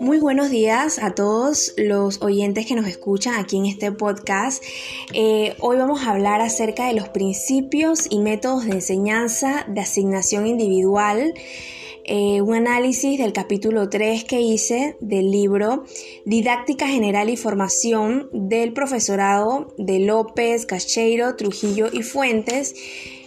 Muy buenos días a todos los oyentes que nos escuchan aquí en este podcast. Eh, hoy vamos a hablar acerca de los principios y métodos de enseñanza de asignación individual. Eh, un análisis del capítulo 3 que hice del libro Didáctica General y Formación del profesorado de López, Cacheiro, Trujillo y Fuentes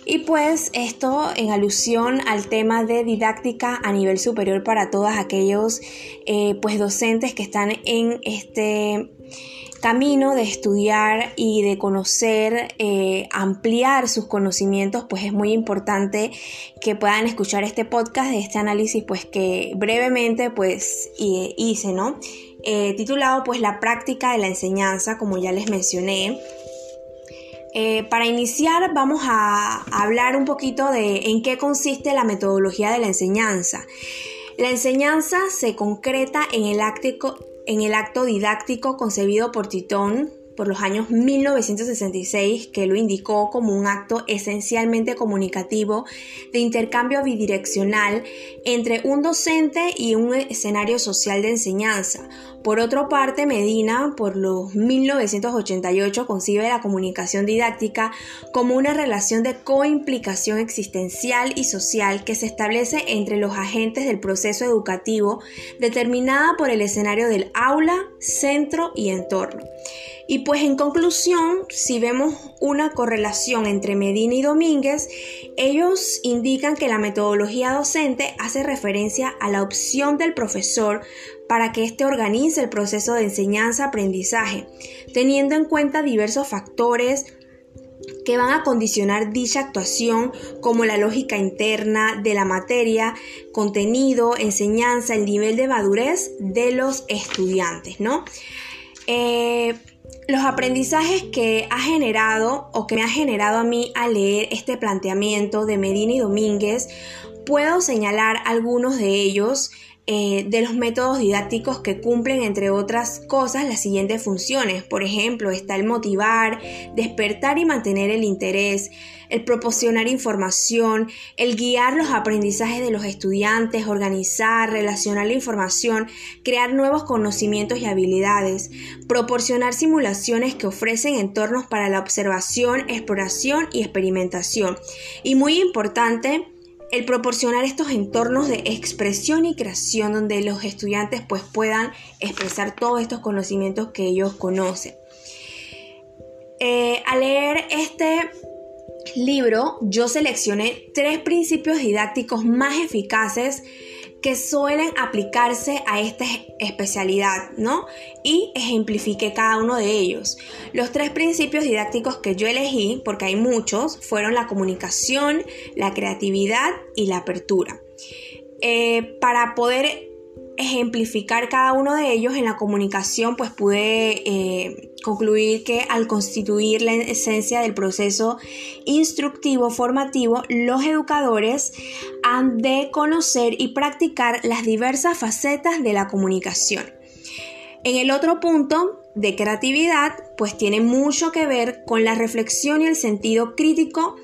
y pues esto en alusión al tema de didáctica a nivel superior para todos aquellos eh, pues docentes que están en este camino de estudiar y de conocer, eh, ampliar sus conocimientos, pues es muy importante que puedan escuchar este podcast de este análisis, pues que brevemente pues hice, ¿no? Eh, titulado pues la práctica de la enseñanza, como ya les mencioné. Eh, para iniciar vamos a hablar un poquito de en qué consiste la metodología de la enseñanza. La enseñanza se concreta en el, en el acto didáctico concebido por Titón por los años 1966, que lo indicó como un acto esencialmente comunicativo de intercambio bidireccional entre un docente y un escenario social de enseñanza. Por otra parte, Medina, por los 1988, concibe la comunicación didáctica como una relación de coimplicación existencial y social que se establece entre los agentes del proceso educativo, determinada por el escenario del aula, centro y entorno. Y pues en conclusión, si vemos una correlación entre Medina y Domínguez, ellos indican que la metodología docente hace referencia a la opción del profesor para que éste organice el proceso de enseñanza-aprendizaje, teniendo en cuenta diversos factores que van a condicionar dicha actuación como la lógica interna de la materia, contenido, enseñanza, el nivel de madurez de los estudiantes, ¿no? Eh, los aprendizajes que ha generado o que me ha generado a mí al leer este planteamiento de Medina y Domínguez, puedo señalar algunos de ellos eh, de los métodos didácticos que cumplen, entre otras cosas, las siguientes funciones. Por ejemplo, está el motivar, despertar y mantener el interés, el proporcionar información, el guiar los aprendizajes de los estudiantes, organizar, relacionar la información, crear nuevos conocimientos y habilidades, proporcionar simulaciones que ofrecen entornos para la observación, exploración y experimentación. Y muy importante, el proporcionar estos entornos de expresión y creación donde los estudiantes pues puedan expresar todos estos conocimientos que ellos conocen. Eh, al leer este libro yo seleccioné tres principios didácticos más eficaces que suelen aplicarse a esta especialidad, ¿no? Y ejemplifique cada uno de ellos. Los tres principios didácticos que yo elegí, porque hay muchos, fueron la comunicación, la creatividad y la apertura. Eh, para poder ejemplificar cada uno de ellos en la comunicación, pues pude eh, concluir que al constituir la esencia del proceso instructivo formativo, los educadores han de conocer y practicar las diversas facetas de la comunicación. En el otro punto de creatividad, pues tiene mucho que ver con la reflexión y el sentido crítico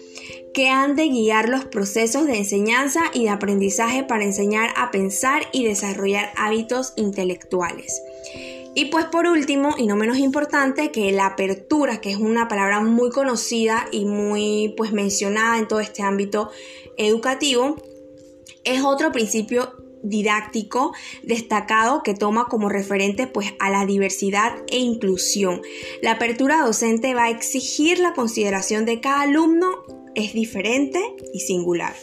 que han de guiar los procesos de enseñanza y de aprendizaje para enseñar a pensar y desarrollar hábitos intelectuales. Y pues por último, y no menos importante, que la apertura, que es una palabra muy conocida y muy pues mencionada en todo este ámbito educativo, es otro principio didáctico destacado que toma como referente pues a la diversidad e inclusión. La apertura docente va a exigir la consideración de cada alumno es diferente y singular.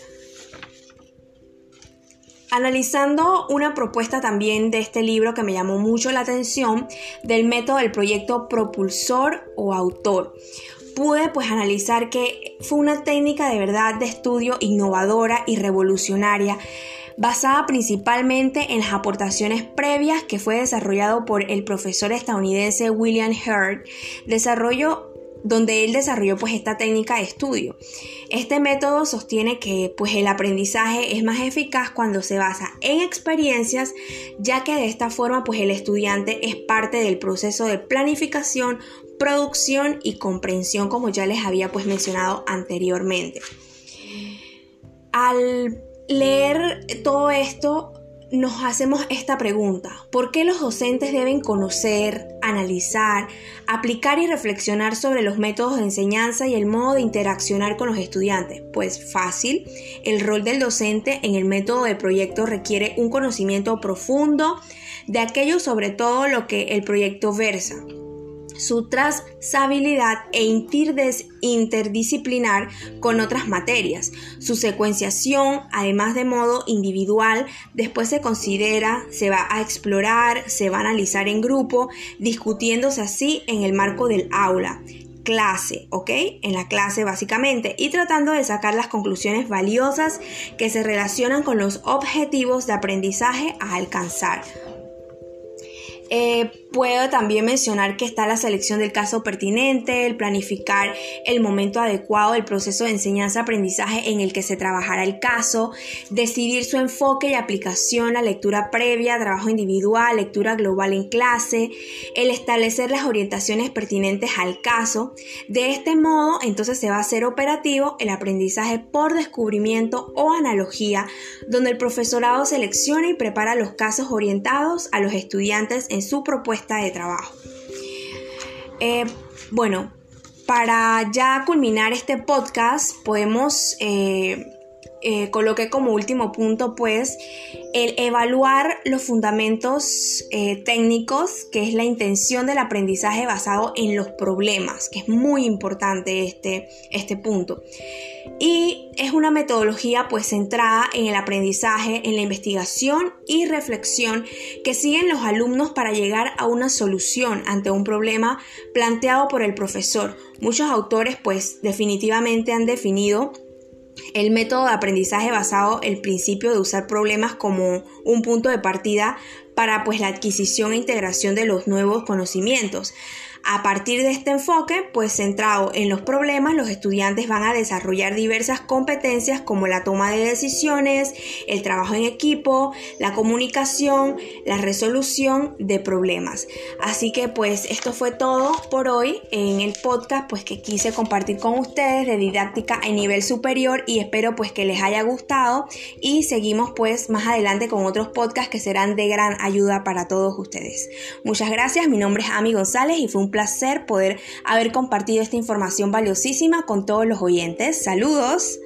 Analizando una propuesta también de este libro que me llamó mucho la atención del método del proyecto propulsor o autor, pude pues analizar que fue una técnica de verdad de estudio innovadora y revolucionaria basada principalmente en las aportaciones previas que fue desarrollado por el profesor estadounidense William Hurt, desarrollo donde él desarrolló pues esta técnica de estudio. Este método sostiene que pues el aprendizaje es más eficaz cuando se basa en experiencias, ya que de esta forma pues el estudiante es parte del proceso de planificación, producción y comprensión como ya les había pues mencionado anteriormente. al leer todo esto, nos hacemos esta pregunta. ¿Por qué los docentes deben conocer, analizar, aplicar y reflexionar sobre los métodos de enseñanza y el modo de interaccionar con los estudiantes? Pues fácil, el rol del docente en el método de proyecto requiere un conocimiento profundo de aquello sobre todo lo que el proyecto versa su trazabilidad e interdisciplinar con otras materias. Su secuenciación, además de modo individual, después se considera, se va a explorar, se va a analizar en grupo, discutiéndose así en el marco del aula clase, ¿ok? En la clase básicamente y tratando de sacar las conclusiones valiosas que se relacionan con los objetivos de aprendizaje a alcanzar. Eh, puedo también mencionar que está la selección del caso pertinente, el planificar el momento adecuado del proceso de enseñanza-aprendizaje en el que se trabajará el caso, decidir su enfoque y aplicación, la lectura previa, trabajo individual, lectura global en clase, el establecer las orientaciones pertinentes al caso. De este modo, entonces se va a hacer operativo el aprendizaje por descubrimiento o analogía, donde el profesorado selecciona y prepara los casos orientados a los estudiantes en su propuesta de trabajo. Eh, bueno, para ya culminar este podcast, podemos eh, eh, coloqué como último punto pues el evaluar los fundamentos eh, técnicos, que es la intención del aprendizaje basado en los problemas, que es muy importante este, este punto. Y es una metodología pues centrada en el aprendizaje, en la investigación y reflexión que siguen los alumnos para llegar a una solución ante un problema planteado por el profesor. Muchos autores pues definitivamente han definido el método de aprendizaje basado en el principio de usar problemas como un punto de partida para pues la adquisición e integración de los nuevos conocimientos. A partir de este enfoque, pues centrado en los problemas, los estudiantes van a desarrollar diversas competencias como la toma de decisiones, el trabajo en equipo, la comunicación, la resolución de problemas. Así que pues esto fue todo por hoy en el podcast pues que quise compartir con ustedes de didáctica a nivel superior y espero pues que les haya gustado y seguimos pues más adelante con otros podcasts que serán de gran ayuda para todos ustedes. Muchas gracias, mi nombre es Ami González y fue un placer poder haber compartido esta información valiosísima con todos los oyentes. Saludos.